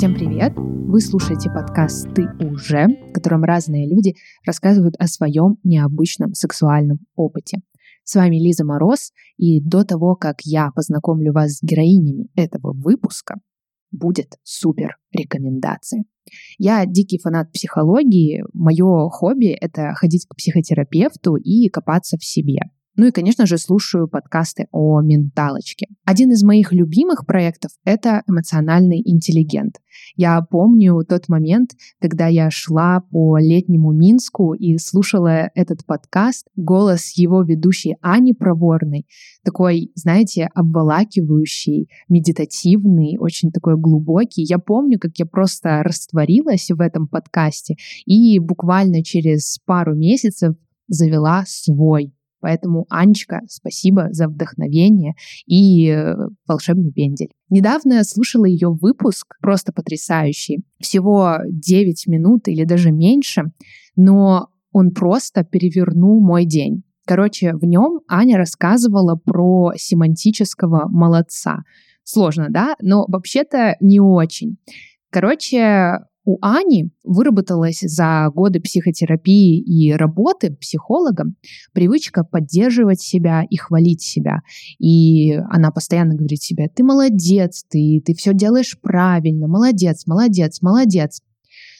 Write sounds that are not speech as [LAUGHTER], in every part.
Всем привет! Вы слушаете подкаст «Ты уже», в котором разные люди рассказывают о своем необычном сексуальном опыте. С вами Лиза Мороз, и до того, как я познакомлю вас с героинями этого выпуска, будет супер рекомендация. Я дикий фанат психологии. Мое хобби — это ходить к психотерапевту и копаться в себе. Ну и, конечно же, слушаю подкасты о менталочке. Один из моих любимых проектов — это эмоциональный интеллигент. Я помню тот момент, когда я шла по летнему Минску и слушала этот подкаст, голос его ведущей Ани Проворной, такой, знаете, обволакивающий, медитативный, очень такой глубокий. Я помню, как я просто растворилась в этом подкасте и буквально через пару месяцев завела свой Поэтому, Анечка, спасибо за вдохновение и э, волшебный пендель. Недавно я слушала ее выпуск, просто потрясающий. Всего 9 минут или даже меньше, но он просто перевернул мой день. Короче, в нем Аня рассказывала про семантического молодца. Сложно, да? Но вообще-то не очень. Короче, у Ани выработалась за годы психотерапии и работы психологом привычка поддерживать себя и хвалить себя. И она постоянно говорит себе, ты молодец, ты, ты все делаешь правильно, молодец, молодец, молодец.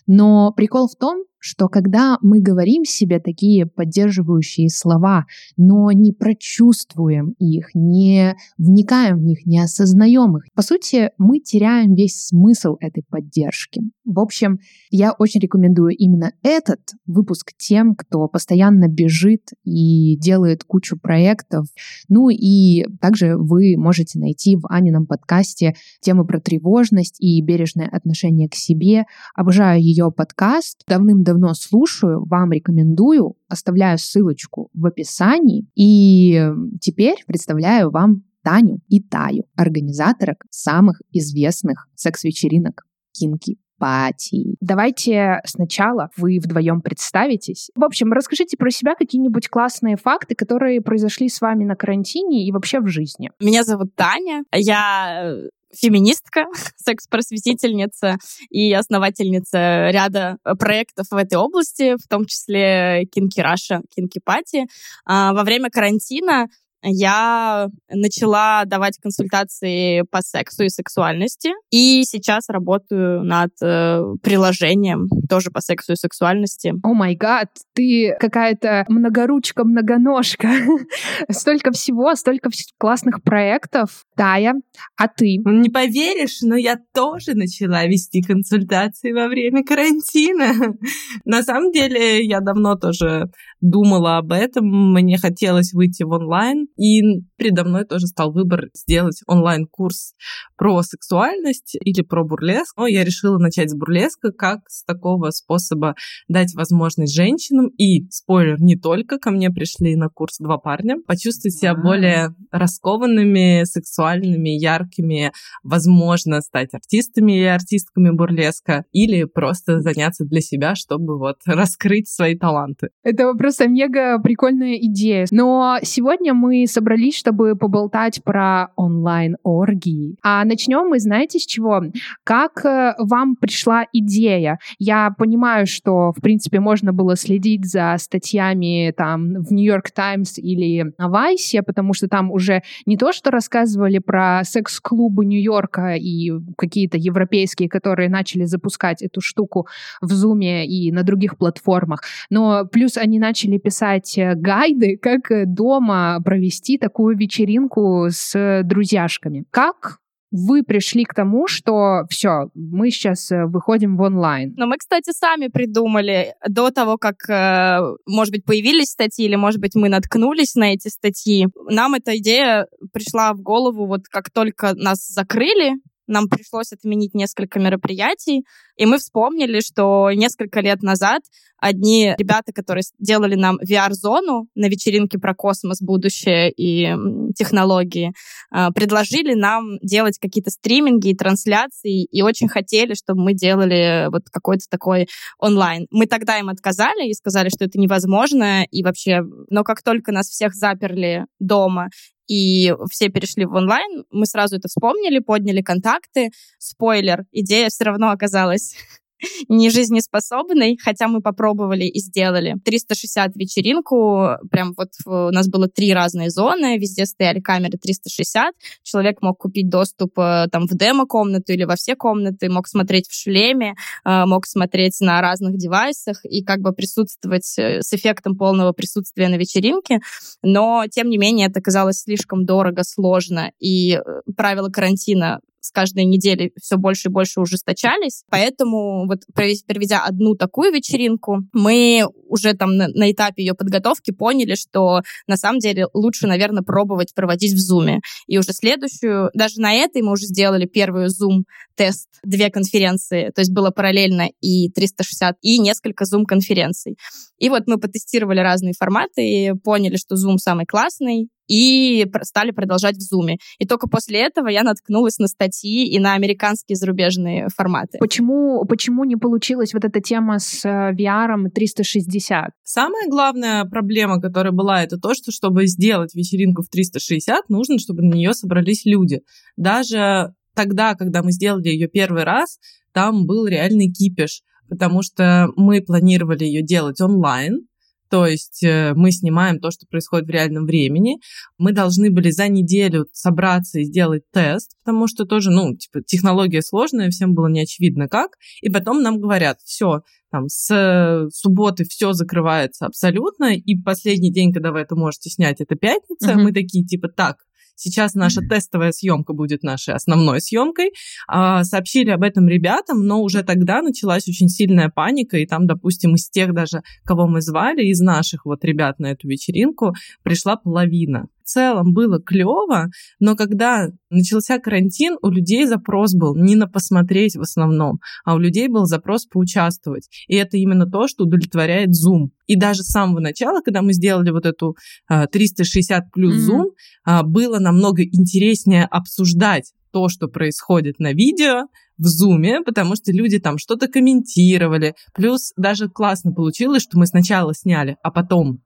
Но прикол в том, что когда мы говорим себе такие поддерживающие слова, но не прочувствуем их, не вникаем в них, не осознаем их, по сути, мы теряем весь смысл этой поддержки. В общем, я очень рекомендую именно этот выпуск тем, кто постоянно бежит и делает кучу проектов. Ну и также вы можете найти в Анином подкасте темы про тревожность и бережное отношение к себе. Обожаю ее подкаст. Давным-давно давно слушаю, вам рекомендую, оставляю ссылочку в описании. И теперь представляю вам Таню и Таю, организаторок самых известных секс-вечеринок Кинки Пати. Давайте сначала вы вдвоем представитесь. В общем, расскажите про себя какие-нибудь классные факты, которые произошли с вами на карантине и вообще в жизни. Меня зовут Таня. Я э, феминистка, [LAUGHS] секс-просветительница и основательница ряда э, проектов в этой области, в том числе Кинки Раша, Кинки Пати. Во время карантина я начала давать консультации по сексу и сексуальности. И сейчас работаю над э, приложением тоже по сексу и сексуальности. О май гад, ты какая-то многоручка, многоножка. [LAUGHS] столько всего, столько классных проектов. Тая, а ты? Не поверишь, но я тоже начала вести консультации во время карантина. [LAUGHS] На самом деле, я давно тоже думала об этом. Мне хотелось выйти в онлайн, и передо мной тоже стал выбор сделать онлайн-курс про сексуальность или про бурлеск. Но я решила начать с бурлеска как с такого способа дать возможность женщинам и, спойлер, не только, ко мне пришли на курс два парня, почувствовать себя более раскованными, сексуальными, яркими, возможно, стать артистами и артистками бурлеска или просто заняться для себя, чтобы вот раскрыть свои таланты. Это просто мега прикольная идея. Но сегодня мы собрались, чтобы поболтать про онлайн-оргии. А начнем мы, знаете, с чего? Как э, вам пришла идея? Я понимаю, что, в принципе, можно было следить за статьями там в Нью-Йорк Таймс или на Вайсе, потому что там уже не то, что рассказывали про секс-клубы Нью-Йорка и какие-то европейские, которые начали запускать эту штуку в Зуме и на других платформах, но плюс они начали писать э, гайды, как э, дома провести провести такую вечеринку с друзьяшками. Как вы пришли к тому, что все, мы сейчас э, выходим в онлайн. Но мы, кстати, сами придумали до того, как, э, может быть, появились статьи, или, может быть, мы наткнулись на эти статьи. Нам эта идея пришла в голову вот как только нас закрыли, нам пришлось отменить несколько мероприятий, и мы вспомнили, что несколько лет назад одни ребята, которые делали нам VR-зону на вечеринке про космос, будущее и технологии, а, предложили нам делать какие-то стриминги и трансляции, и очень хотели, чтобы мы делали вот какой-то такой онлайн. Мы тогда им отказали и сказали, что это невозможно, и вообще, но как только нас всех заперли дома, и все перешли в онлайн, мы сразу это вспомнили, подняли контакты. Спойлер, идея все равно оказалась [LAUGHS] не жизнеспособной, хотя мы попробовали и сделали. 360 вечеринку, прям вот у нас было три разные зоны, везде стояли камеры 360, человек мог купить доступ э, там в демо-комнату или во все комнаты, мог смотреть в шлеме, э, мог смотреть на разных девайсах и как бы присутствовать э, с эффектом полного присутствия на вечеринке, но тем не менее это казалось слишком дорого, сложно, и правила карантина с каждой недели все больше и больше ужесточались. Поэтому вот проведя одну такую вечеринку, мы уже там на, на этапе ее подготовки поняли, что на самом деле лучше, наверное, пробовать проводить в Зуме. И уже следующую, даже на этой мы уже сделали первую Zoom тест, две конференции, то есть было параллельно и 360, и несколько Zoom-конференций. И вот мы потестировали разные форматы и поняли, что Zoom самый классный, и стали продолжать в Zoom. И только после этого я наткнулась на статьи и на американские зарубежные форматы. Почему, почему не получилась вот эта тема с э, VR 360? Самая главная проблема, которая была, это то, что чтобы сделать вечеринку в 360, нужно, чтобы на нее собрались люди. Даже тогда, когда мы сделали ее первый раз, там был реальный кипиш, потому что мы планировали ее делать онлайн, то есть э, мы снимаем то, что происходит в реальном времени. Мы должны были за неделю собраться и сделать тест, потому что тоже, ну, типа, технология сложная, всем было не очевидно как. И потом нам говорят, все, там, с субботы все закрывается абсолютно, и последний день, когда вы это можете снять, это пятница. Mm-hmm. Мы такие, типа, так, Сейчас наша тестовая съемка будет нашей основной съемкой. А, сообщили об этом ребятам, но уже тогда началась очень сильная паника, и там, допустим, из тех даже, кого мы звали, из наших вот ребят на эту вечеринку, пришла половина целом было клево, но когда начался карантин, у людей запрос был не на посмотреть в основном, а у людей был запрос поучаствовать. И это именно то, что удовлетворяет Zoom. И даже с самого начала, когда мы сделали вот эту 360 а, плюс Zoom, mm-hmm. было намного интереснее обсуждать то, что происходит на видео, в зуме, потому что люди там что-то комментировали. Плюс даже классно получилось, что мы сначала сняли, а потом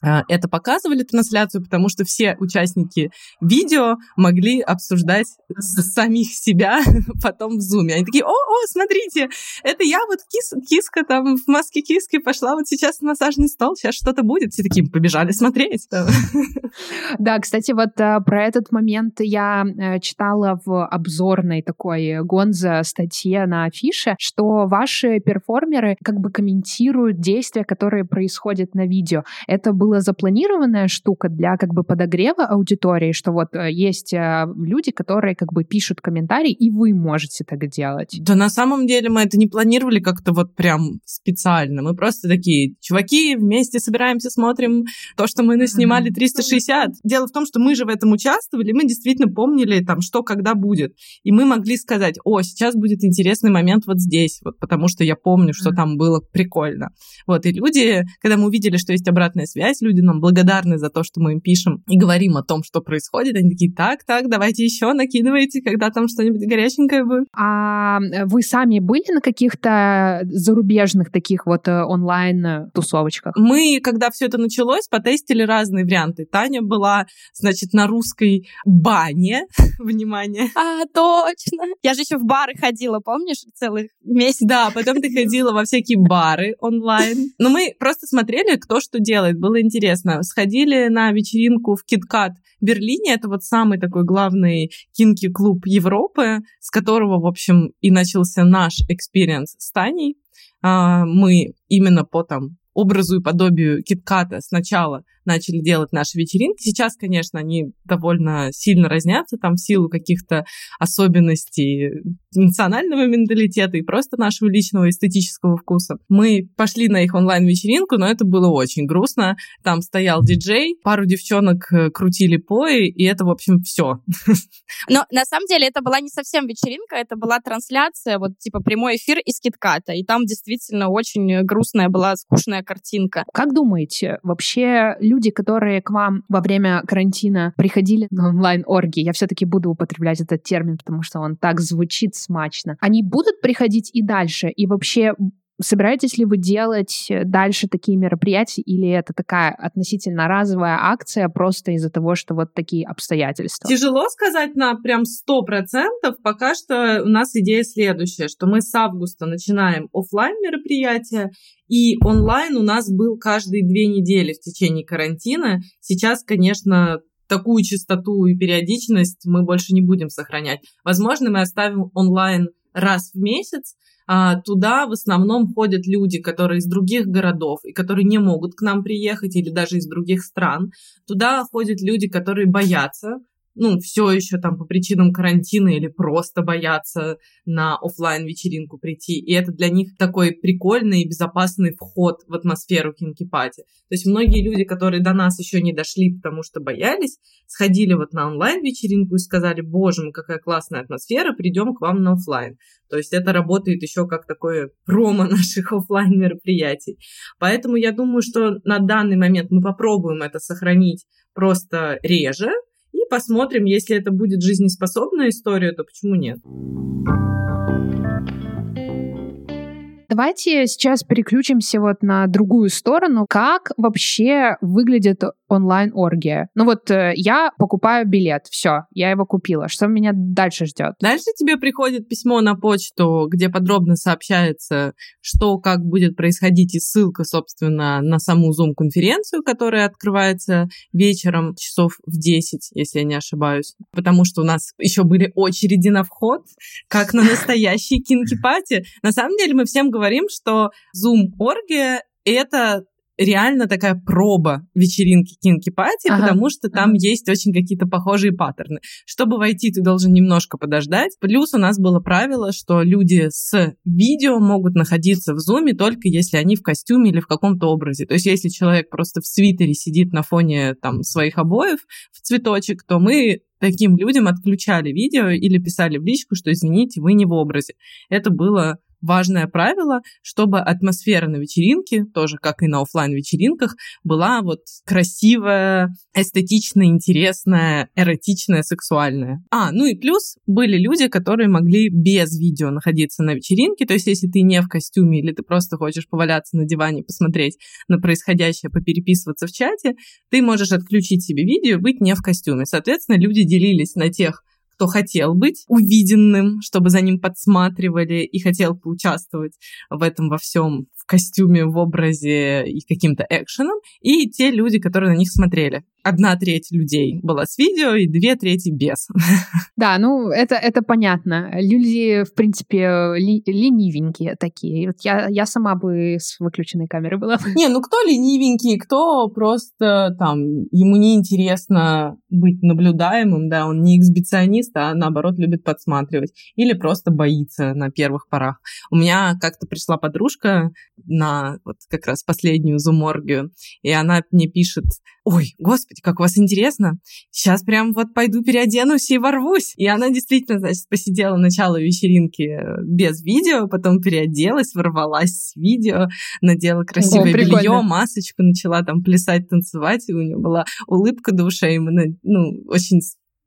это показывали трансляцию, потому что все участники видео могли обсуждать самих себя [LAUGHS] потом в зуме. Они такие, о, о, смотрите, это я вот кис, киска там в маске киски пошла вот сейчас на массажный стол, сейчас что-то будет. Все такие побежали смотреть. [LAUGHS] Да, кстати, вот э, про этот момент я э, читала в обзорной такой Гонза статье на афише, что ваши перформеры как бы комментируют действия, которые происходят на видео. Это был была запланированная штука для как бы подогрева аудитории, что вот э, есть э, люди, которые как бы пишут комментарии, и вы можете так делать? Да на самом деле мы это не планировали как-то вот прям специально. Мы просто такие, чуваки, вместе собираемся, смотрим то, что мы снимали 360. Дело в том, что мы же в этом участвовали, мы действительно помнили там, что когда будет. И мы могли сказать, о, сейчас будет интересный момент вот здесь, вот потому что я помню, что там было прикольно. Вот, и люди, когда мы увидели, что есть обратная связь, связь, люди нам благодарны за то, что мы им пишем и говорим о том, что происходит. Они такие, так, так, давайте еще накидывайте, когда там что-нибудь горяченькое будет. А э, вы сами были на каких-то зарубежных таких вот э, онлайн-тусовочках? Мы, когда все это началось, потестили разные варианты. Таня была, значит, на русской бане. [LAUGHS] Внимание. А, точно. Я же еще в бары ходила, помнишь, целых месяц. Да, потом ты [LAUGHS] ходила во всякие бары онлайн. Но мы просто смотрели, кто что делает. Было интересно. Сходили на вечеринку в KitKat в Берлине. Это вот самый такой главный kinky-клуб Европы, с которого, в общем, и начался наш experience с Таней. А, мы именно по там образу и подобию Китката сначала начали делать наши вечеринки. Сейчас, конечно, они довольно сильно разнятся там в силу каких-то особенностей национального менталитета и просто нашего личного эстетического вкуса. Мы пошли на их онлайн-вечеринку, но это было очень грустно. Там стоял диджей, пару девчонок э, крутили пои, и это, в общем, все. [LAUGHS] Но на самом деле это была не совсем вечеринка, это была трансляция, вот типа прямой эфир из Китката, и там действительно очень грустная была, скучная картинка. Как думаете, вообще люди которые к вам во время карантина приходили на онлайн-оргии, я все-таки буду употреблять этот термин, потому что он так звучит смачно, они будут приходить и дальше? И вообще Собираетесь ли вы делать дальше такие мероприятия, или это такая относительно разовая акция просто из-за того, что вот такие обстоятельства? Тяжело сказать на прям сто процентов. Пока что у нас идея следующая, что мы с августа начинаем офлайн мероприятия, и онлайн у нас был каждые две недели в течение карантина. Сейчас, конечно, такую частоту и периодичность мы больше не будем сохранять. Возможно, мы оставим онлайн раз в месяц. А, туда в основном ходят люди, которые из других городов и которые не могут к нам приехать или даже из других стран. Туда ходят люди, которые боятся ну, все еще там по причинам карантина или просто боятся на офлайн вечеринку прийти. И это для них такой прикольный и безопасный вход в атмосферу кинкипати. То есть многие люди, которые до нас еще не дошли, потому что боялись, сходили вот на онлайн вечеринку и сказали, боже мой, какая классная атмосфера, придем к вам на офлайн. То есть это работает еще как такое промо [LAUGHS] наших офлайн мероприятий. Поэтому я думаю, что на данный момент мы попробуем это сохранить просто реже, и посмотрим, если это будет жизнеспособная история, то почему нет. Давайте сейчас переключимся вот на другую сторону. Как вообще выглядит онлайн-оргия? Ну вот э, я покупаю билет, все, я его купила. Что меня дальше ждет? Дальше тебе приходит письмо на почту, где подробно сообщается, что как будет происходить, и ссылка, собственно, на саму Zoom-конференцию, которая открывается вечером часов в 10, если я не ошибаюсь. Потому что у нас еще были очереди на вход, как на настоящей кинки-пати. На самом деле мы всем говорим, что Zoom-оргия — это реально такая проба вечеринки Кинки Пати, ага. потому что там ага. есть очень какие-то похожие паттерны. Чтобы войти, ты должен немножко подождать. Плюс у нас было правило, что люди с видео могут находиться в зуме только если они в костюме или в каком-то образе. То есть если человек просто в свитере сидит на фоне там своих обоев в цветочек, то мы таким людям отключали видео или писали в личку, что извините, вы не в образе. Это было важное правило, чтобы атмосфера на вечеринке, тоже как и на офлайн вечеринках была вот красивая, эстетичная, интересная, эротичная, сексуальная. А, ну и плюс были люди, которые могли без видео находиться на вечеринке, то есть если ты не в костюме или ты просто хочешь поваляться на диване, посмотреть на происходящее, попереписываться в чате, ты можешь отключить себе видео и быть не в костюме. Соответственно, люди делились на тех, кто хотел быть увиденным, чтобы за ним подсматривали и хотел поучаствовать в этом во всем костюме, в образе и каким-то экшеном, и те люди, которые на них смотрели одна треть людей была с видео и две трети без. [LAUGHS] Да, ну это, это понятно. Люди, в принципе, ли, ленивенькие такие. Вот я, я сама бы с выключенной камерой была. Не, ну кто ленивенький, кто просто там, ему не интересно быть наблюдаемым, да, он не эксбиционист, а наоборот любит подсматривать. Или просто боится на первых порах. У меня как-то пришла подружка на вот как раз последнюю зуморгию, и она мне пишет, ой, господи, как у вас интересно, сейчас прям вот пойду переоденусь и ворвусь. И она действительно, значит, посидела начало вечеринки э, без видео, потом переоделась, ворвалась с видео, надела красивое О, белье, масочку, начала там плясать, танцевать, и у нее была улыбка до ушей, и мы, ну, очень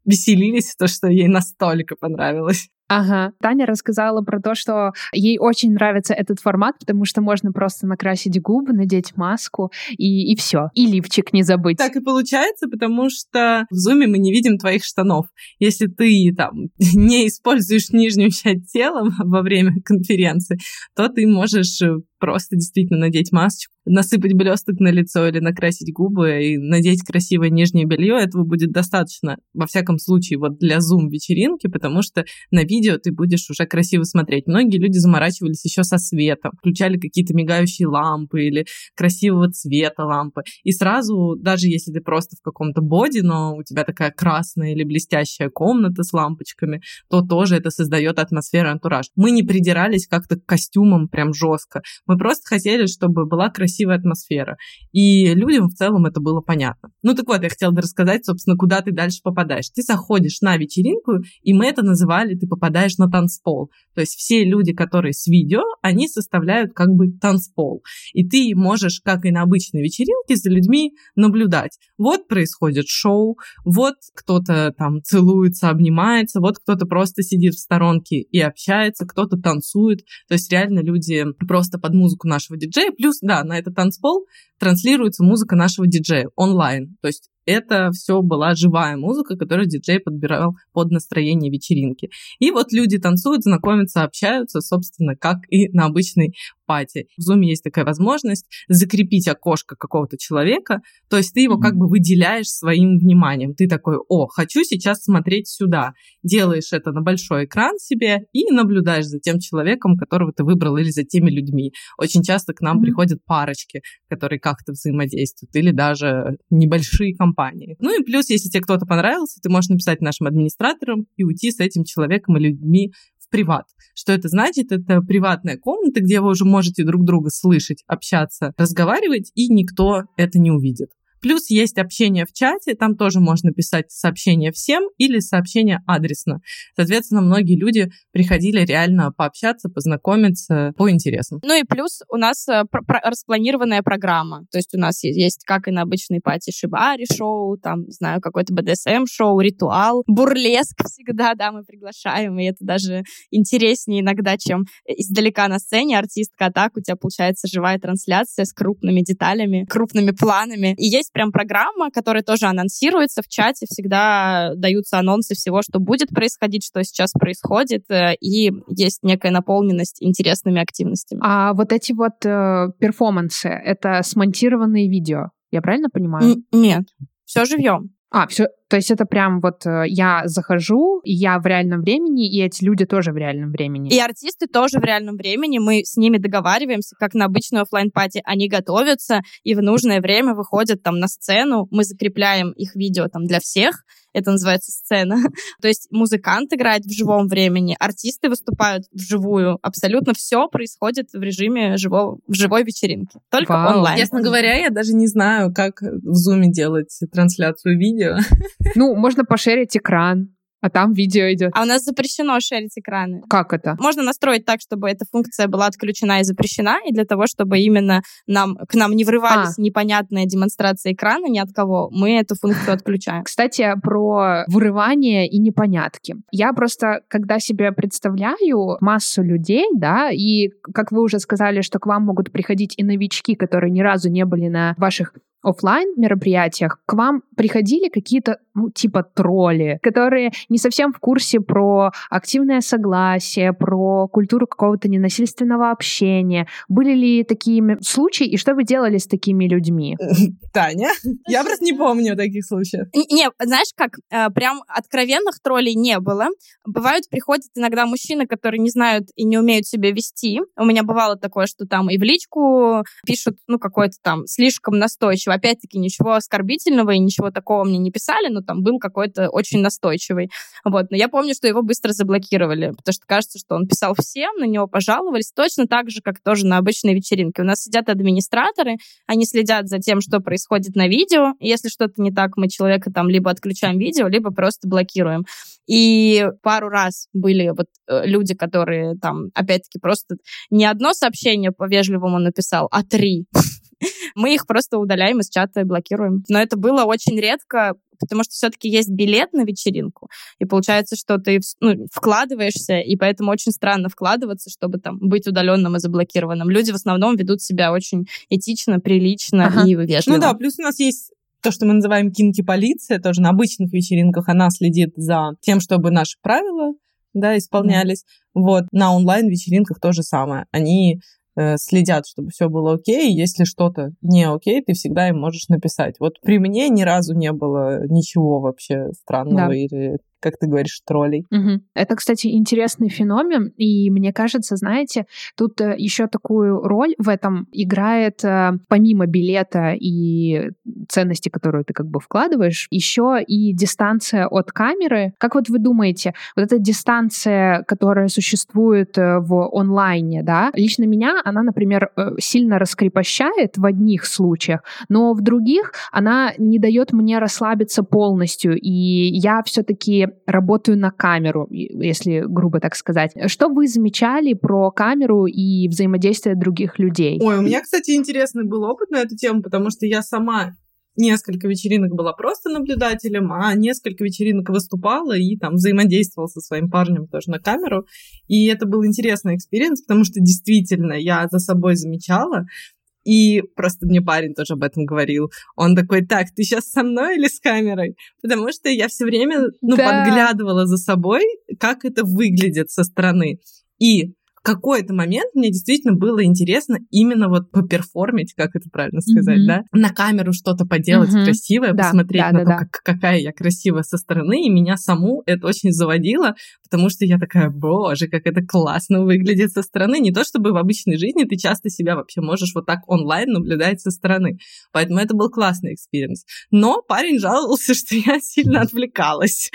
веселились, то, что ей настолько понравилось. Ага. Таня рассказала про то, что ей очень нравится этот формат, потому что можно просто накрасить губы, надеть маску и, и все. И лифчик не забыть. Так и получается, потому что в зуме мы не видим твоих штанов. Если ты там [LAUGHS] не используешь нижнюю часть тела [LAUGHS] во время конференции, то ты можешь э, просто действительно надеть масочку, насыпать блесток на лицо или накрасить губы и надеть красивое нижнее белье, этого будет достаточно, во всяком случае, вот для зум-вечеринки, потому что на видео ты будешь уже красиво смотреть. Многие люди заморачивались еще со светом, включали какие-то мигающие лампы или красивого цвета лампы. И сразу, даже если ты просто в каком-то боди, но у тебя такая красная или блестящая комната с лампочками, то тоже это создает атмосферу, антураж. Мы не придирались как-то к костюмам прям жестко. Мы просто хотели, чтобы была красивая атмосфера. И людям в целом это было понятно. Ну так вот, я хотела рассказать, собственно, куда ты дальше попадаешь. Ты заходишь на вечеринку, и мы это называли, ты попадаешь на танцпол. То есть все люди, которые с видео, они составляют как бы танцпол. И ты можешь, как и на обычной вечеринке, за людьми наблюдать. Вот происходит шоу, вот кто-то там целуется, обнимается, вот кто-то просто сидит в сторонке и общается, кто-то танцует. То есть реально люди просто под музыку нашего диджея, плюс, да, на этот танцпол транслируется музыка нашего диджея онлайн. То есть это все была живая музыка, которую диджей подбирал под настроение вечеринки. И вот люди танцуют, знакомятся, общаются, собственно, как и на обычной пати. В Zoom есть такая возможность закрепить окошко какого-то человека, то есть ты его как бы выделяешь своим вниманием. Ты такой, о, хочу сейчас смотреть сюда. Делаешь это на большой экран себе и наблюдаешь за тем человеком, которого ты выбрал, или за теми людьми. Очень часто к нам mm-hmm. приходят парочки, которые как-то взаимодействуют, или даже небольшие компании. Ну и плюс, если тебе кто-то понравился, ты можешь написать нашим администраторам и уйти с этим человеком и людьми приват. Что это значит? Это приватная комната, где вы уже можете друг друга слышать, общаться, разговаривать, и никто это не увидит. Плюс есть общение в чате, там тоже можно писать сообщение всем или сообщение адресно. Соответственно, многие люди приходили реально пообщаться, познакомиться по интересам. Ну и плюс у нас э, распланированная программа. То есть у нас есть, как и на обычной пати, шибари шоу, там, не знаю, какой-то БДСМ шоу, ритуал, бурлеск [LAUGHS] всегда, да, мы приглашаем, и это даже интереснее иногда, чем издалека на сцене артистка, а так у тебя получается живая трансляция с крупными деталями, крупными планами. И есть есть прям программа, которая тоже анонсируется в чате, всегда даются анонсы всего, что будет происходить, что сейчас происходит, э, и есть некая наполненность интересными активностями. А вот эти вот э, перформансы, это смонтированные видео, я правильно понимаю? Н- нет, все живьем. А, все, то есть это прям вот э, я захожу, я в реальном времени, и эти люди тоже в реальном времени. И артисты тоже в реальном времени. Мы с ними договариваемся, как на обычную офлайн пати Они готовятся и в нужное время выходят там на сцену. Мы закрепляем их видео там для всех. Это называется сцена. [LAUGHS] То есть музыкант играет в живом времени, артисты выступают вживую. Абсолютно все происходит в режиме живого, в живой вечеринки. Только Вау. онлайн. Честно говоря, я даже не знаю, как в зуме делать трансляцию видео. Ну, можно пошерить экран а там видео идет. А у нас запрещено шерить экраны. Как это? Можно настроить так, чтобы эта функция была отключена и запрещена, и для того, чтобы именно нам, к нам не врывались а. непонятные демонстрации экрана ни от кого, мы эту функцию отключаем. Кстати, про вырывание и непонятки. Я просто, когда себе представляю массу людей, да, и как вы уже сказали, что к вам могут приходить и новички, которые ни разу не были на ваших офлайн мероприятиях к вам приходили какие-то, ну, типа тролли, которые не совсем в курсе про активное согласие, про культуру какого-то ненасильственного общения. Были ли такие случаи, и что вы делали с такими людьми? [LAUGHS] Таня? Я просто не помню таких случаев. Не, знаешь как, э, прям откровенных троллей не было. Бывают, приходят иногда мужчины, которые не знают и не умеют себя вести. У меня бывало такое, что там и в личку пишут, ну, какой-то там слишком настойчивый настойчиво. Опять-таки, ничего оскорбительного и ничего такого мне не писали, но там был какой-то очень настойчивый. Вот. Но я помню, что его быстро заблокировали, потому что кажется, что он писал всем, на него пожаловались, точно так же, как тоже на обычной вечеринке. У нас сидят администраторы, они следят за тем, что происходит на видео. Если что-то не так, мы человека там либо отключаем видео, либо просто блокируем. И пару раз были вот э, люди, которые там, опять-таки, просто не одно сообщение по-вежливому написал, а три. [LAUGHS] [LAUGHS] мы их просто удаляем из чата и блокируем. Но это было очень редко, потому что все-таки есть билет на вечеринку, и получается, что ты ну, вкладываешься, и поэтому очень странно вкладываться, чтобы там быть удаленным и заблокированным. Люди в основном ведут себя очень этично, прилично ага. и вежливо. Ну да, плюс у нас есть то, что мы называем кинки-полиция, тоже на обычных вечеринках она следит за тем, чтобы наши правила да, исполнялись. Mm. Вот, на онлайн-вечеринках то же самое. Они следят, чтобы все было окей. Если что-то не окей, ты всегда им можешь написать. Вот при мне ни разу не было ничего вообще странного да. или как ты говоришь, троллей. Угу. Это, кстати, интересный феномен, и мне кажется, знаете, тут э, еще такую роль в этом играет, э, помимо билета и ценности, которую ты как бы вкладываешь, еще и дистанция от камеры. Как вот вы думаете, вот эта дистанция, которая существует э, в онлайне, да, лично меня она, например, сильно раскрепощает в одних случаях, но в других она не дает мне расслабиться полностью, и я все-таки работаю на камеру, если грубо так сказать. Что вы замечали про камеру и взаимодействие других людей? Ой, у меня, кстати, интересный был опыт на эту тему, потому что я сама несколько вечеринок была просто наблюдателем, а несколько вечеринок выступала и там взаимодействовала со своим парнем тоже на камеру. И это был интересный experience, потому что действительно я за собой замечала, и просто мне парень тоже об этом говорил. Он такой, так, ты сейчас со мной или с камерой? Потому что я все время, ну, да. подглядывала за собой, как это выглядит со стороны. И какой-то момент мне действительно было интересно именно вот поперформить, как это правильно сказать, mm-hmm. да, на камеру что-то поделать mm-hmm. красивое, да, посмотреть да, на да, то, да. Как, какая я красивая со стороны, и меня саму это очень заводило, потому что я такая, боже, как это классно выглядит со стороны. Не то чтобы в обычной жизни ты часто себя вообще можешь вот так онлайн наблюдать со стороны. Поэтому это был классный experience. Но парень жаловался, [LAUGHS] что я сильно отвлекалась.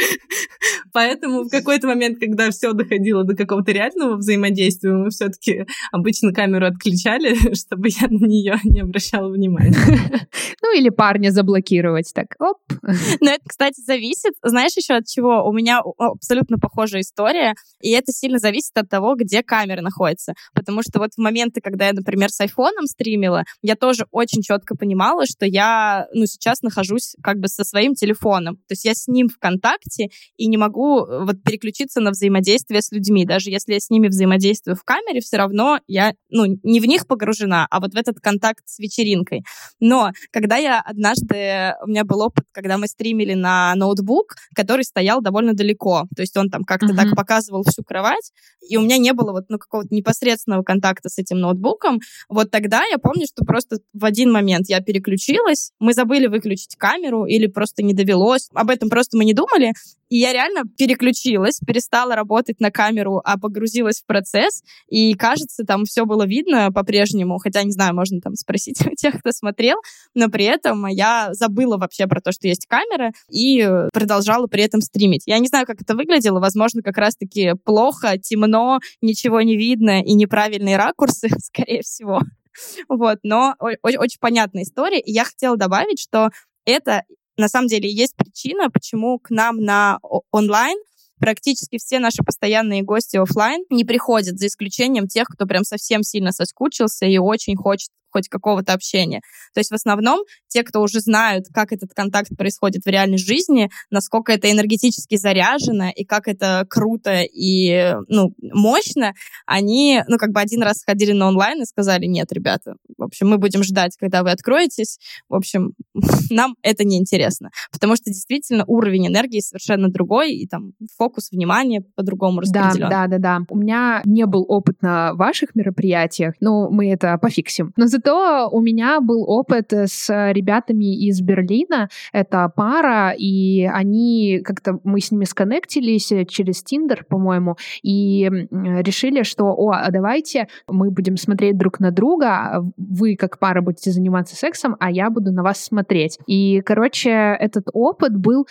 Поэтому в какой-то момент, когда все доходило до какого-то реального взаимодействия, действию мы все-таки обычно камеру отключали, [LAUGHS] чтобы я на нее не обращала внимания. [LAUGHS] Ну или парня заблокировать, так, оп. [LAUGHS] Но это, кстати, зависит, знаешь, еще от чего? У меня абсолютно похожая история, и это сильно зависит от того, где камера находится. Потому что вот в моменты, когда я, например, с айфоном стримила, я тоже очень четко понимала, что я, ну, сейчас нахожусь как бы со своим телефоном. То есть я с ним в контакте и не могу э, вот переключиться на взаимодействие с людьми. Даже если я с ними взаимодействую в камере, все равно я, ну, не в них погружена, а вот в этот контакт с вечеринкой. Но когда я однажды, у меня был опыт, когда мы стримили на ноутбук, который стоял довольно далеко, то есть он там как-то mm-hmm. так показывал всю кровать, и у меня не было вот, ну, какого-то непосредственного контакта с этим ноутбуком, вот тогда я помню, что просто в один момент я переключилась, мы забыли выключить камеру или просто не довелось, об этом просто мы не думали, и я реально переключилась, перестала работать на камеру, а погрузилась в процесс. И кажется, там все было видно по-прежнему. Хотя, не знаю, можно там спросить [LAUGHS] у тех, кто смотрел. Но при этом я забыла вообще про то, что есть камера, и продолжала при этом стримить. Я не знаю, как это выглядело. Возможно, как раз-таки плохо, темно, ничего не видно и неправильные ракурсы, [LAUGHS] скорее всего. [LAUGHS] Вот, но очень, понятная история. И я хотела добавить, что это на самом деле есть причина, почему к нам на онлайн практически все наши постоянные гости офлайн не приходят, за исключением тех, кто прям совсем сильно соскучился и очень хочет хоть какого-то общения. То есть в основном те, кто уже знают, как этот контакт происходит в реальной жизни, насколько это энергетически заряжено и как это круто и ну, мощно, они, ну, как бы один раз сходили на онлайн и сказали, нет, ребята, в общем, мы будем ждать, когда вы откроетесь. В общем, [LAUGHS] нам это не интересно, потому что действительно уровень энергии совершенно другой, и там фокус внимания по-другому распределен. Да, да, да, да. У меня не был опыт на ваших мероприятиях, но мы это пофиксим. Но зато Зато у меня был опыт с ребятами из Берлина. Это пара, и они как-то мы с ними сконнектились через Тиндер, по-моему, и решили, что, о, а давайте мы будем смотреть друг на друга, вы как пара будете заниматься сексом, а я буду на вас смотреть. И, короче, этот опыт был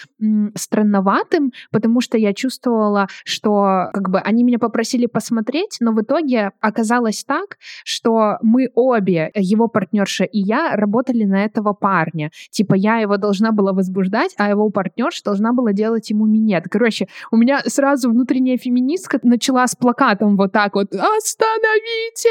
странноватым, потому что я чувствовала, что как бы они меня попросили посмотреть, но в итоге оказалось так, что мы обе его партнерша и я работали на этого парня. Типа я его должна была возбуждать, а его партнерша должна была делать ему минет. Короче, у меня сразу внутренняя феминистка начала с плакатом вот так вот «Остановите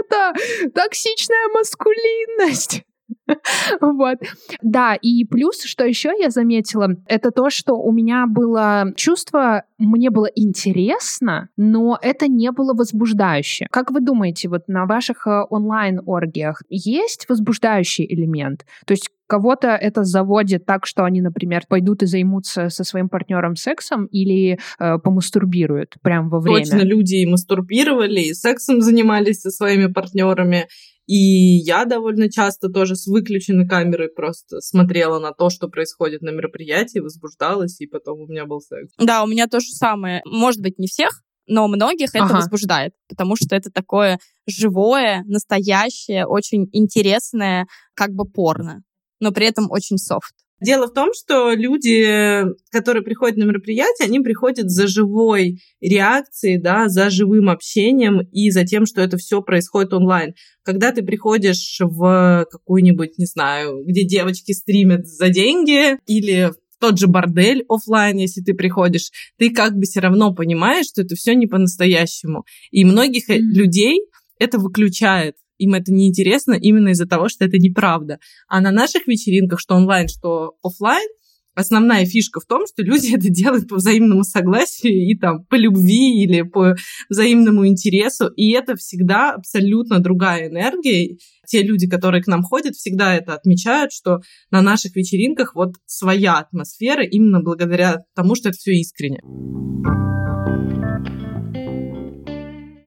это! Токсичная маскулинность!» [LAUGHS] Вот. Да, и плюс, что еще я заметила, это то, что у меня было чувство, мне было интересно, но это не было возбуждающе. Как вы думаете, вот на ваших э, онлайн-оргиях есть возбуждающий элемент? То есть Кого-то это заводит так, что они, например, пойдут и займутся со своим партнером сексом или э, помастурбируют прямо во время. Точно, люди и мастурбировали, и сексом занимались со своими партнерами, и я довольно часто тоже с выключенной камерой просто смотрела на то, что происходит на мероприятии, возбуждалась, и потом у меня был секс. Да, у меня то же самое. Может быть, не всех, но многих это ага. возбуждает, потому что это такое живое, настоящее, очень интересное, как бы порно, но при этом очень софт. Дело в том, что люди, которые приходят на мероприятие, они приходят за живой реакцией, да, за живым общением и за тем, что это все происходит онлайн. Когда ты приходишь в какую-нибудь, не знаю, где девочки стримят за деньги или тот же бордель офлайн, если ты приходишь, ты как бы все равно понимаешь, что это все не по-настоящему. И многих mm-hmm. людей это выключает им это неинтересно именно из-за того, что это неправда. А на наших вечеринках, что онлайн, что офлайн, основная фишка в том, что люди [LAUGHS] это делают по взаимному согласию и там по любви или по взаимному интересу, и это всегда абсолютно другая энергия. Те люди, которые к нам ходят, всегда это отмечают, что на наших вечеринках вот своя атмосфера именно благодаря тому, что это все искренне.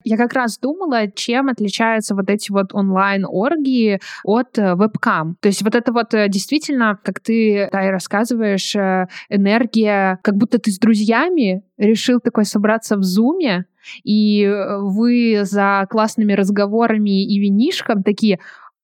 Я как раз думала, чем отличаются вот эти вот онлайн-оргии от э, вебкам. То есть вот это вот э, действительно, как ты, Тай, рассказываешь, э, энергия, как будто ты с друзьями решил такой собраться в зуме, и вы за классными разговорами и винишком такие,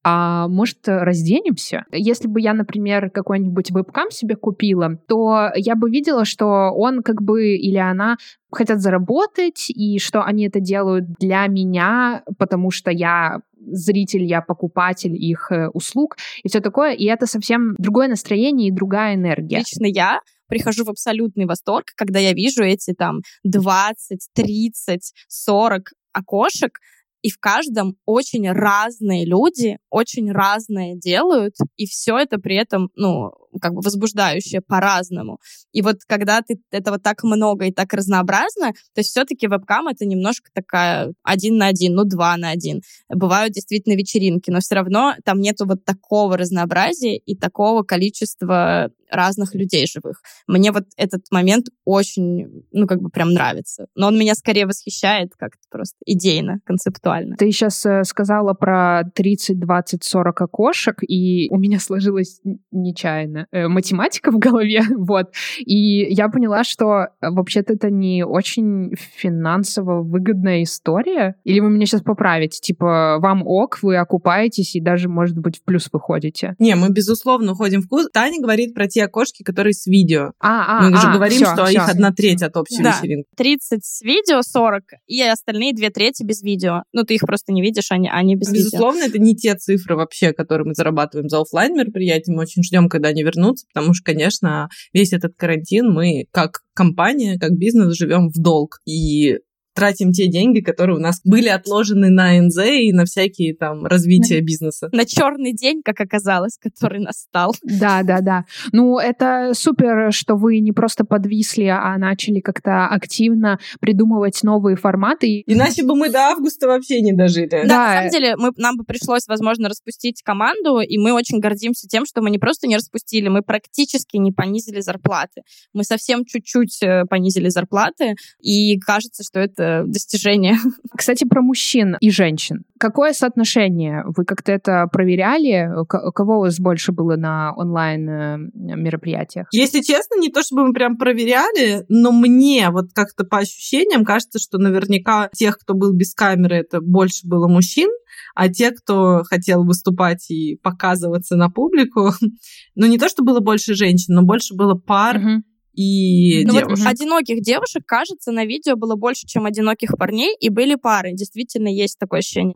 а может, разденемся? Если бы я, например, какой-нибудь вебкам себе купила, то я бы видела, что он как бы или она хотят заработать, и что они это делают для меня, потому что я зритель, я покупатель их э, услуг и все такое. И это совсем другое настроение и другая энергия. Лично я прихожу в абсолютный восторг, когда я вижу эти там 20, 30, 40 окошек, и в каждом очень разные люди, очень разные делают, и все это при этом, ну, как бы возбуждающее по-разному. И вот когда ты этого так много и так разнообразно, то есть все-таки вебкам это немножко такая один на один, ну два на один. Бывают действительно вечеринки, но все равно там нету вот такого разнообразия и такого количества разных людей живых. Мне вот этот момент очень, ну, как бы прям нравится. Но он меня скорее восхищает как-то просто идейно, концептуально. Ты сейчас э, сказала про 30, 20, 40 окошек, и у меня сложилось нечаянно э, математика в голове, [LAUGHS] вот. И я поняла, что э, вообще-то это не очень финансово выгодная история. Или вы меня сейчас поправите, типа, вам ок, вы окупаетесь и даже, может быть, в плюс выходите. Не, мы, безусловно, уходим в плюс. Таня говорит про те окошки, которые с видео. А, а, мы уже а, говорим, всё, что всё. их одна треть от общей Да. вечеринки. 30 с видео, 40, и остальные две трети без видео. Ну, ты их просто не видишь, они, они без видео. Безусловно, это не те цифры вообще, которые мы зарабатываем за оффлайн мероприятия. Мы очень ждем, когда они вернутся, потому что, конечно, весь этот карантин мы как компания, как бизнес живем в долг. И тратим те деньги, которые у нас были отложены на НЗ и на всякие там развития бизнеса. На черный день, как оказалось, который настал. Да, да, да. Ну, это супер, что вы не просто подвисли, а начали как-то активно придумывать новые форматы. Иначе бы мы до августа вообще не дожили. Да, Да. на самом деле, мы, нам бы пришлось, возможно, распустить команду, и мы очень гордимся тем, что мы не просто не распустили, мы практически не понизили зарплаты. Мы совсем чуть-чуть э, понизили зарплаты, и кажется, что это достижение. [LAUGHS] Кстати, про мужчин и женщин. Какое соотношение? Вы как-то это проверяли? К- Кого у вас больше было на онлайн э, мероприятиях? Если честно, не то чтобы мы прям проверяли, но мне вот как-то по ощущениям кажется, что наверняка тех, кто был без камеры, это больше было мужчин, а те, кто хотел выступать и показываться на публику, [LAUGHS] ну не то, что было больше женщин, но больше было пар Мгм. И Ну вот девушек. одиноких девушек, кажется, на видео было больше, чем одиноких парней, и были пары. Действительно, есть такое ощущение.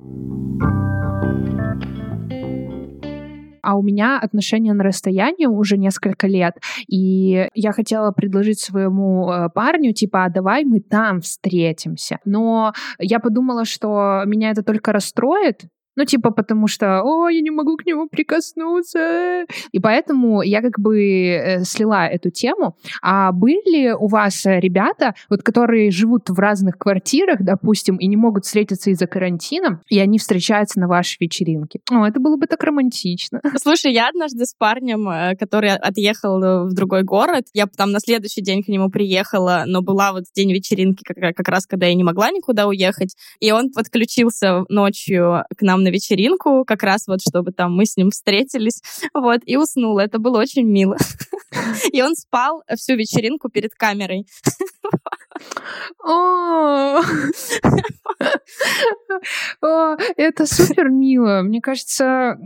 А у меня отношения на расстоянии уже несколько лет, и я хотела предложить своему э, парню, типа, а давай мы там встретимся. Но я подумала, что меня это только расстроит, ну, типа, потому что, о, я не могу к нему прикоснуться. И поэтому я как бы э, слила эту тему. А были у вас э, ребята, вот, которые живут в разных квартирах, допустим, и не могут встретиться из-за карантина, и они встречаются на вашей вечеринке? О, это было бы так романтично. [LAUGHS] Слушай, я однажды с парнем, э, который отъехал в другой город, я там на следующий день к нему приехала, но была вот день вечеринки, как, как раз когда я не могла никуда уехать, и он подключился ночью к нам на вечеринку, как раз вот, чтобы там мы с ним встретились, вот, и уснул. Это было очень мило. [LAUGHS] И он спал всю вечеринку перед камерой. [LAUGHS] О, это супер мило. Мне кажется,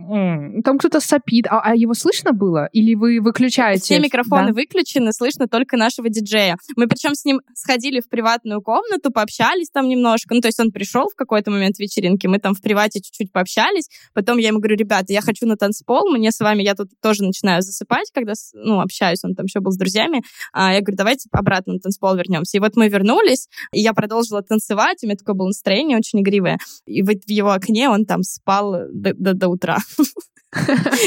там кто-то сопит. А, а его слышно было? Или вы выключаете? Все микрофоны выключены, слышно только нашего диджея. Мы причем с ним сходили в приватную комнату, пообщались там немножко. Ну, то есть он пришел в какой-то момент вечеринки, мы там в привате чуть-чуть пообщались. Потом я ему говорю, ребята, я хочу на танцпол, мне с вами, я тут тоже начинаю засыпать, когда, ну, общаюсь, он там еще был с друзьями. А я говорю, давайте обратно на танцпол вернемся. И вот мы вернулись, и я продолжила танцевать, у меня такое было настроение очень игривое. И в его окне он там спал до, до, до утра. [LAUGHS]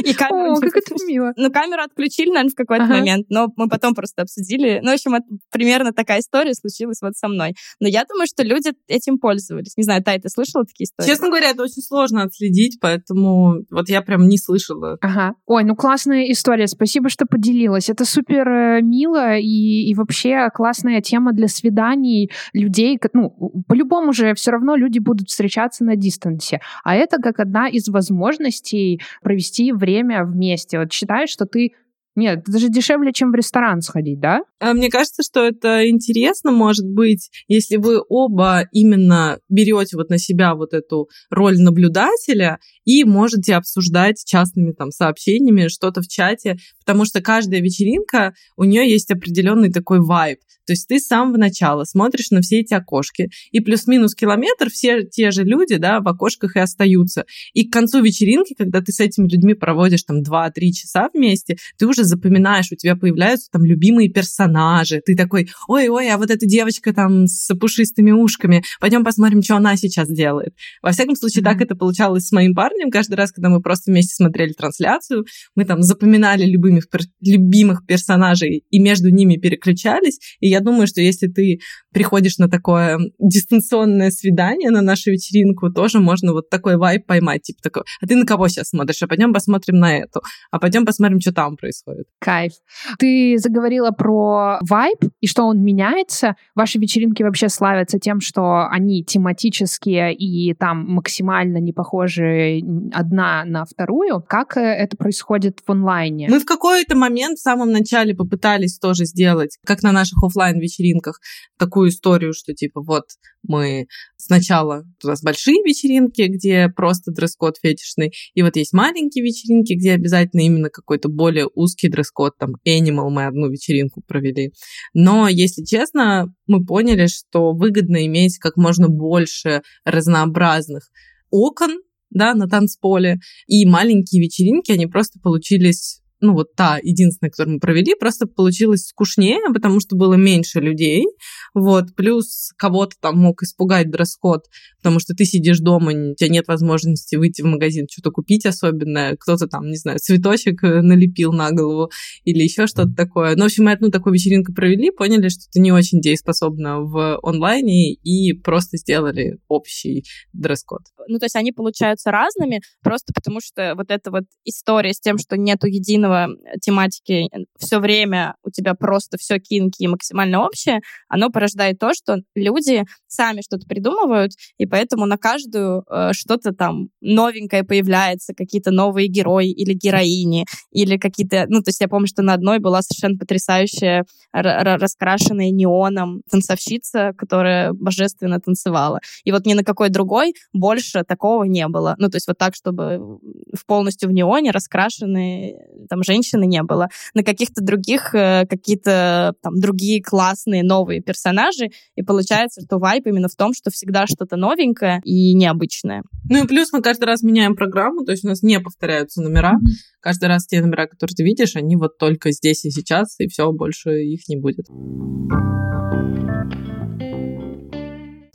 И камеру... О, как это мило. Ну, камеру отключили, наверное, в какой-то ага. момент, но мы потом просто обсудили. Ну, в общем, это, примерно такая история случилась вот со мной. Но я думаю, что люди этим пользовались. Не знаю, Тай, ты слышала такие истории? Честно говоря, это очень сложно отследить, поэтому вот я прям не слышала. Ага. Ой, ну классная история. Спасибо, что поделилась. Это супер э, мило и, и вообще классная тема для свиданий людей. Ну, по-любому же все равно люди будут встречаться на дистансе. А это как одна из возможностей провести время вместе. Вот считаешь, что ты нет, это даже дешевле, чем в ресторан сходить, да? А, мне кажется, что это интересно, может быть, если вы оба именно берете вот на себя вот эту роль наблюдателя и можете обсуждать частными там сообщениями что-то в чате, потому что каждая вечеринка, у нее есть определенный такой вайб. То есть ты с самого начала смотришь на все эти окошки, и плюс-минус километр все те же люди, да, в окошках и остаются. И к концу вечеринки, когда ты с этими людьми проводишь там 2-3 часа вместе, ты уже запоминаешь, у тебя появляются там любимые персонажи. Ты такой, ой-ой, а вот эта девочка там с пушистыми ушками, пойдем посмотрим, что она сейчас делает. Во всяком случае, mm-hmm. так это получалось с моим парнем. Каждый раз, когда мы просто вместе смотрели трансляцию, мы там запоминали любимых, любимых персонажей и между ними переключались. И я думаю, что если ты приходишь на такое дистанционное свидание, на нашу вечеринку, тоже можно вот такой вайп поймать, типа такой, а ты на кого сейчас смотришь? А пойдем посмотрим на эту, а пойдем посмотрим, что там происходит. Кайф. Ты заговорила про вайп и что он меняется. Ваши вечеринки вообще славятся тем, что они тематические и там максимально не похожи одна на вторую. Как э, это происходит в онлайне? Мы в какой-то момент в самом начале попытались тоже сделать, как на наших офлайн вечеринках, такую историю, что типа вот мы сначала у нас большие вечеринки, где просто дресс-код фетишный, и вот есть маленькие вечеринки, где обязательно именно какой-то более узкий дресс-код, там Animal мы одну вечеринку провели. Но, если честно, мы поняли, что выгодно иметь как можно больше разнообразных окон, да, на танцполе, и маленькие вечеринки, они просто получились ну вот та единственная, которую мы провели, просто получилось скучнее, потому что было меньше людей, вот, плюс кого-то там мог испугать дресс-код, потому что ты сидишь дома, у тебя нет возможности выйти в магазин, что-то купить особенное, кто-то там, не знаю, цветочек э, налепил на голову или еще что-то такое. Ну, в общем, мы одну такую вечеринку провели, поняли, что это не очень дееспособно в онлайне и просто сделали общий дресс-код. Ну, то есть они получаются разными, просто потому что вот эта вот история с тем, что нету единого тематики все время у тебя просто все кинки и максимально общее, оно порождает то, что люди сами что-то придумывают, и поэтому на каждую э, что-то там новенькое появляется, какие-то новые герои или героини, или какие-то... Ну, то есть я помню, что на одной была совершенно потрясающая раскрашенная неоном танцовщица, которая божественно танцевала. И вот ни на какой другой больше такого не было. Ну, то есть вот так, чтобы в полностью в неоне раскрашенные там женщины не было. На каких-то других э, какие-то там другие классные новые персонажи, и получается, что вайп именно в том, что всегда что-то новенькое и необычное. Ну и плюс мы каждый раз меняем программу, то есть у нас не повторяются номера. Mm-hmm. Каждый раз те номера, которые ты видишь, они вот только здесь и сейчас, и все, больше их не будет.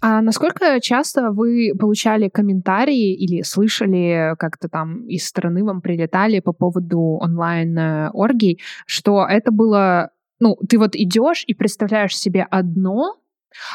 А насколько часто вы получали комментарии или слышали как-то там из страны вам прилетали по поводу онлайн-оргий, что это было ну, ты вот идешь и представляешь себе одно,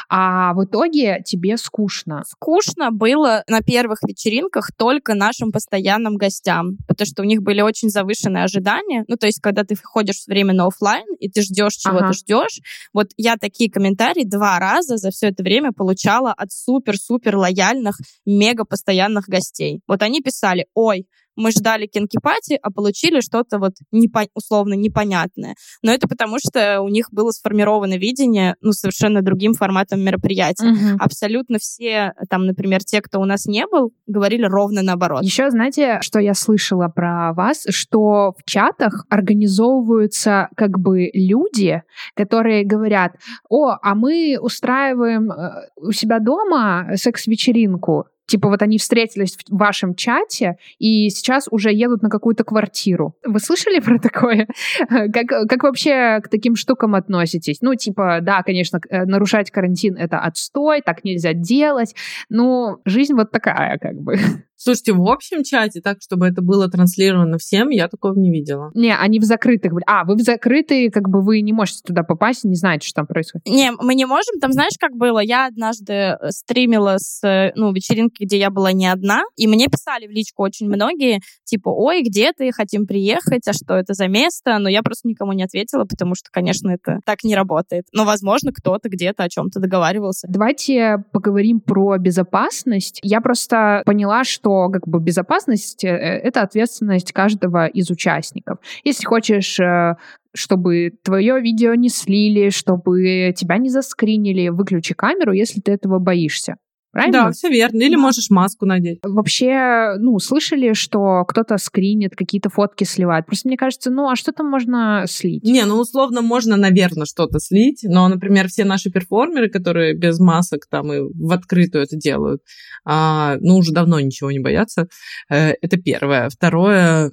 а в итоге тебе скучно. Скучно было на первых вечеринках только нашим постоянным гостям, потому что у них были очень завышенные ожидания. Ну, то есть, когда ты ходишь время на офлайн и ты ждешь чего-то ага. ждешь, вот я такие комментарии два раза за все это время получала от супер-супер лояльных, мега постоянных гостей. Вот они писали, ой, мы ждали кинкипати, а получили что-то вот непо- условно непонятное. Но это потому, что у них было сформировано видение, ну, совершенно другим форматом мероприятия. Угу. Абсолютно все, там, например, те, кто у нас не был, говорили ровно наоборот. Еще знаете, что я слышала про вас, что в чатах организовываются как бы люди, которые говорят, о, а мы устраиваем э, у себя дома секс-вечеринку, Типа вот они встретились в вашем чате и сейчас уже едут на какую-то квартиру. Вы слышали про такое? [LAUGHS] Как, как вообще к таким штукам относитесь? Ну, типа, да, конечно, э, нарушать карантин — это отстой, так нельзя делать, но жизнь вот такая как бы. [LAUGHS] Слушайте, в общем чате, так, чтобы это было транслировано всем, я такого не видела. Не, они в закрытых. А, вы в закрытые, как бы вы не можете туда попасть, не знаете, что там происходит. Не, мы не можем. Там знаешь, как было? Я однажды э, стримила с, э, ну, вечеринки, где я была не одна, и мне писали в личку очень многие, типа, ой, где ты, хотим приехать, а что это за место? Но я просто никому не ответила, потому что, конечно, это так не работает. Но, возможно, кто-то где-то о чем-то договаривался. Давайте поговорим про безопасность. Я просто поняла, что что как бы безопасность э, — это ответственность каждого из участников. Если хочешь э, чтобы твое видео не слили, чтобы тебя не заскринили, выключи камеру, если ты этого боишься. Правильно? Да, все верно. Или можешь маску надеть. Вообще, ну, слышали, что кто-то скринит, какие-то фотки сливает. Просто мне кажется, ну, а что там можно слить? Не, ну, условно, можно, наверное, что-то слить. Но, например, все наши перформеры, которые без масок там и в открытую это делают, а, ну, уже давно ничего не боятся. Э, это первое. Второе,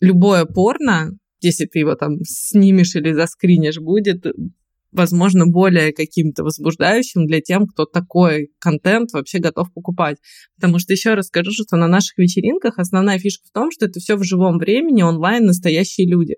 любое порно, если ты его там снимешь или заскринишь, будет возможно, более каким-то возбуждающим для тем, кто такой контент вообще готов покупать. Потому что еще раз скажу, что на наших вечеринках основная фишка в том, что это все в живом времени, онлайн, настоящие люди.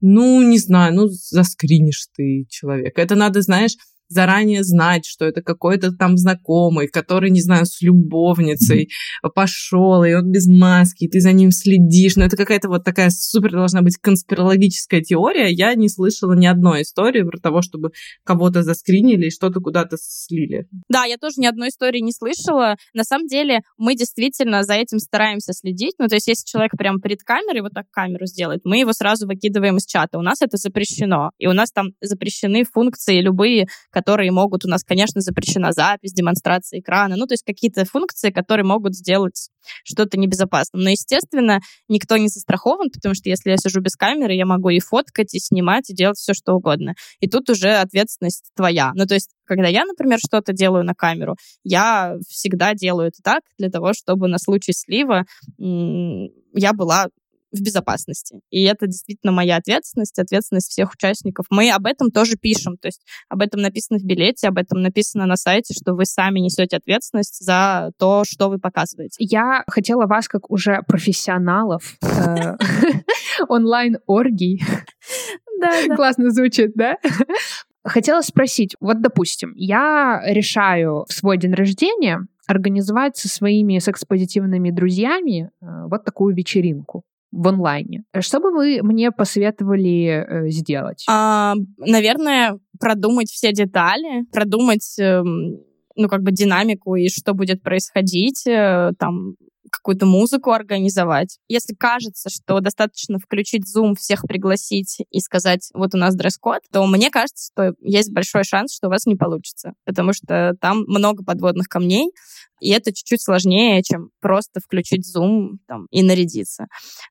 Ну, не знаю, ну, заскринишь ты человека. Это надо, знаешь, заранее знать, что это какой-то там знакомый, который, не знаю, с любовницей пошел, и он без маски, и ты за ним следишь. Но это какая-то вот такая супер должна быть конспирологическая теория. Я не слышала ни одной истории про того, чтобы кого-то заскринили и что-то куда-то слили. Да, я тоже ни одной истории не слышала. На самом деле мы действительно за этим стараемся следить. Ну, то есть если человек прям перед камерой вот так камеру сделает, мы его сразу выкидываем из чата. У нас это запрещено. И у нас там запрещены функции любые, которые могут, у нас, конечно, запрещена запись, демонстрация экрана, ну, то есть какие-то функции, которые могут сделать что-то небезопасным. Но, естественно, никто не застрахован, потому что если я сижу без камеры, я могу и фоткать, и снимать, и делать все, что угодно. И тут уже ответственность твоя. Ну, то есть, когда я, например, что-то делаю на камеру, я всегда делаю это так, для того, чтобы на случай слива я была в безопасности. И это действительно моя ответственность, ответственность всех участников. Мы об этом тоже пишем, то есть об этом написано в билете, об этом написано на сайте, что вы сами несете ответственность за то, что вы показываете. Я хотела вас, как уже профессионалов э, [LAUGHS] онлайн-оргий, классно звучит, да? Хотела спросить, вот, допустим, я решаю в свой день рождения организовать со своими секс-позитивными друзьями э, вот такую вечеринку в онлайне. Что бы вы мне посоветовали э, сделать? А, наверное, продумать все детали, продумать э, ну, как бы динамику и что будет происходить, э, там, какую-то музыку организовать. Если кажется, что достаточно включить Zoom, всех пригласить и сказать, вот у нас дресс-код, то мне кажется, что есть большой шанс, что у вас не получится, потому что там много подводных камней, и это чуть-чуть сложнее, чем просто включить Zoom там, и нарядиться.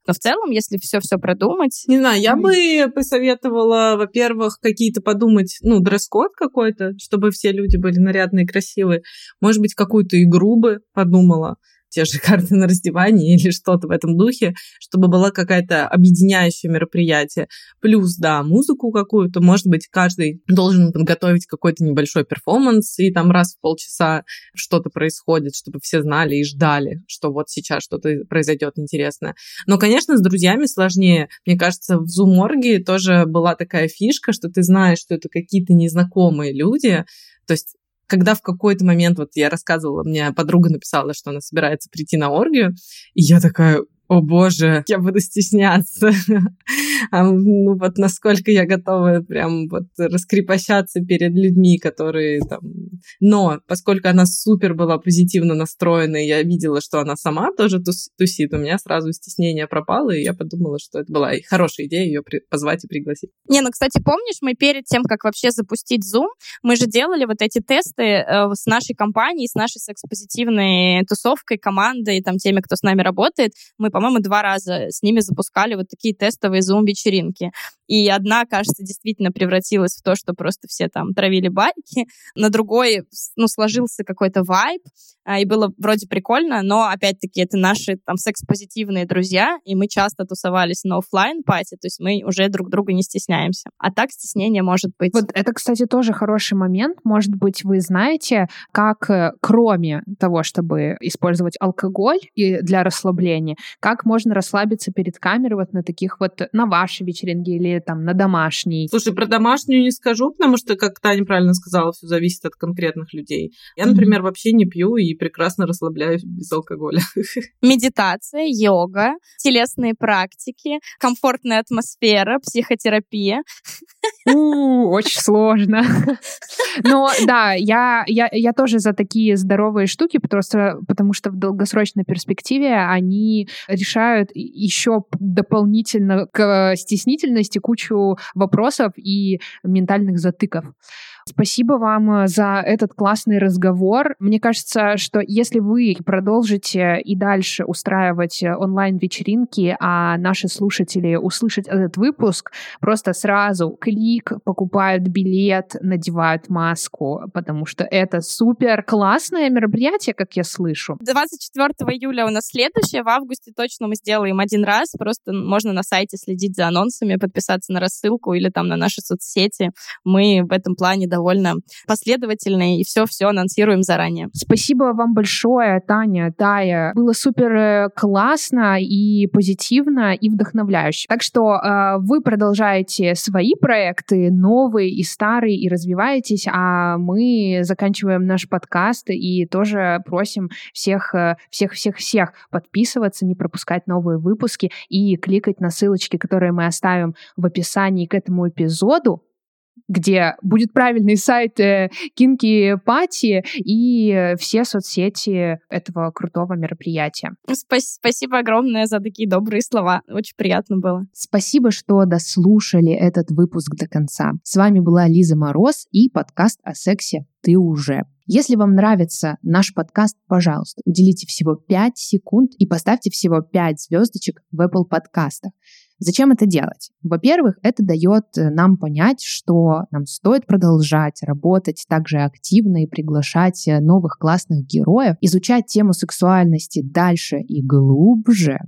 Но в целом, если все-все продумать... Не знаю, я бы посоветовала, во-первых, какие-то подумать, ну, дресс-код какой-то, чтобы все люди были нарядные, красивые. Может быть, какую-то игру бы подумала те же [LAUGHS] карты на раздевание или что-то в этом духе, чтобы было какое-то объединяющее мероприятие. Плюс, да, музыку какую-то, может быть, каждый должен подготовить какой-то небольшой перформанс, и там раз в полчаса что-то происходит, чтобы все знали и ждали, что вот сейчас что-то произойдет интересное. Но, конечно, с друзьями сложнее. Мне кажется, в Зуморге тоже была такая фишка, что ты знаешь, что это какие-то незнакомые люди, то есть когда в какой-то момент, вот я рассказывала, мне подруга написала, что она собирается прийти на оргию, и я такая, о боже, я буду стесняться. [LAUGHS] а, ну вот насколько я готова прям вот раскрепощаться перед людьми, которые там... Но поскольку она супер была позитивно настроена, и я видела, что она сама тоже тусит, у меня сразу стеснение пропало, и я подумала, что это была хорошая идея ее позвать и пригласить. Не, ну, кстати, помнишь, мы перед тем, как вообще запустить Zoom, мы же делали вот эти тесты э, с нашей компанией, с нашей секс-позитивной тусовкой, командой, там, теми, кто с нами работает. Мы, по-моему, два раза с ними запускали вот такие тестовые Zoom-вечеринки. И одна, кажется, действительно превратилась в то, что просто все там травили байки. На другой одной ну, сложился какой-то вайб, а, и было вроде прикольно, но, опять-таки, это наши там секс-позитивные друзья, и мы часто тусовались на офлайн пати то есть мы уже друг друга не стесняемся. А так стеснение может быть. Вот это, кстати, тоже хороший момент. Может быть, вы знаете, как э, кроме того, чтобы использовать алкоголь и для расслабления, как можно расслабиться перед камерой вот на таких вот, на вашей вечеринке или там на домашней? Слушай, про домашнюю не скажу, потому что, как Таня правильно сказала, все зависит от конкретных людей. Я, например, вообще не пью и прекрасно расслабляюсь без алкоголя. [LAUGHS] Медитация, йога, телесные практики, комфортная атмосфера, психотерапия. Очень сложно. [LAUGHS] Но да, я, я, я тоже за такие здоровые штуки, просто потому что в долгосрочной перспективе они решают еще дополнительно к стеснительности кучу вопросов и ментальных затыков. Спасибо вам за этот классный разговор. Мне кажется, что если вы продолжите и дальше устраивать онлайн-вечеринки, а наши слушатели услышат этот выпуск, просто сразу клик, покупают билет, надевают маску, потому что это супер классное мероприятие, как я слышу. 24 июля у нас следующее, в августе точно мы сделаем один раз, просто можно на сайте следить за анонсами, подписаться на рассылку или там на наши соцсети. Мы в этом плане довольно последовательные и все-все анонсируем заранее. Спасибо вам большое, Таня, Тая. Было супер э, классно и позитивно и вдохновляюще. Так что э, вы продолжаете свои проекты, новые и старые, и развиваетесь, а мы заканчиваем наш подкаст и тоже просим всех, э, всех, всех, всех подписываться, не пропускать новые выпуски и кликать на ссылочки, которые мы оставим в описании к этому эпизоду где будет правильный сайт э, Кинки Пати и все соцсети этого крутого мероприятия. Спасибо огромное за такие добрые слова. Очень приятно было. Спасибо, что дослушали этот выпуск до конца. С вами была Лиза Мороз и подкаст о сексе «Ты уже». Если вам нравится наш подкаст, пожалуйста, уделите всего 5 секунд и поставьте всего 5 звездочек в Apple подкастах. Зачем это делать? Во-первых, это дает э, нам понять, что нам стоит продолжать работать также активно и приглашать э, новых классных героев, изучать тему сексуальности дальше и глубже,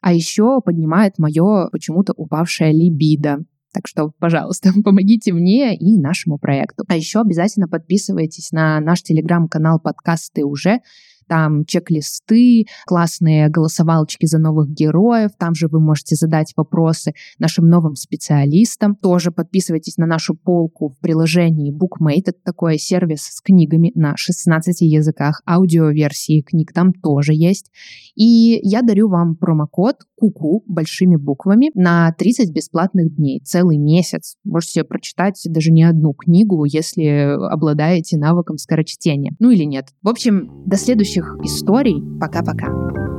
а еще поднимает мое почему-то упавшее либидо. Так что, пожалуйста, [LAUGHS] помогите мне и нашему проекту. А еще обязательно подписывайтесь на наш телеграм-канал подкасты уже, там чек-листы, классные голосовалочки за новых героев. Там же вы можете задать вопросы нашим новым специалистам. Тоже подписывайтесь на нашу полку в приложении BookMate. Это такой сервис с книгами на 16 языках. Аудиоверсии книг там тоже есть. И я дарю вам промокод КУКУ большими буквами на 30 бесплатных дней, целый месяц. Можете прочитать даже не одну книгу, если обладаете навыком скорочтения. Ну или нет. В общем, до следующих историй. Пока-пока.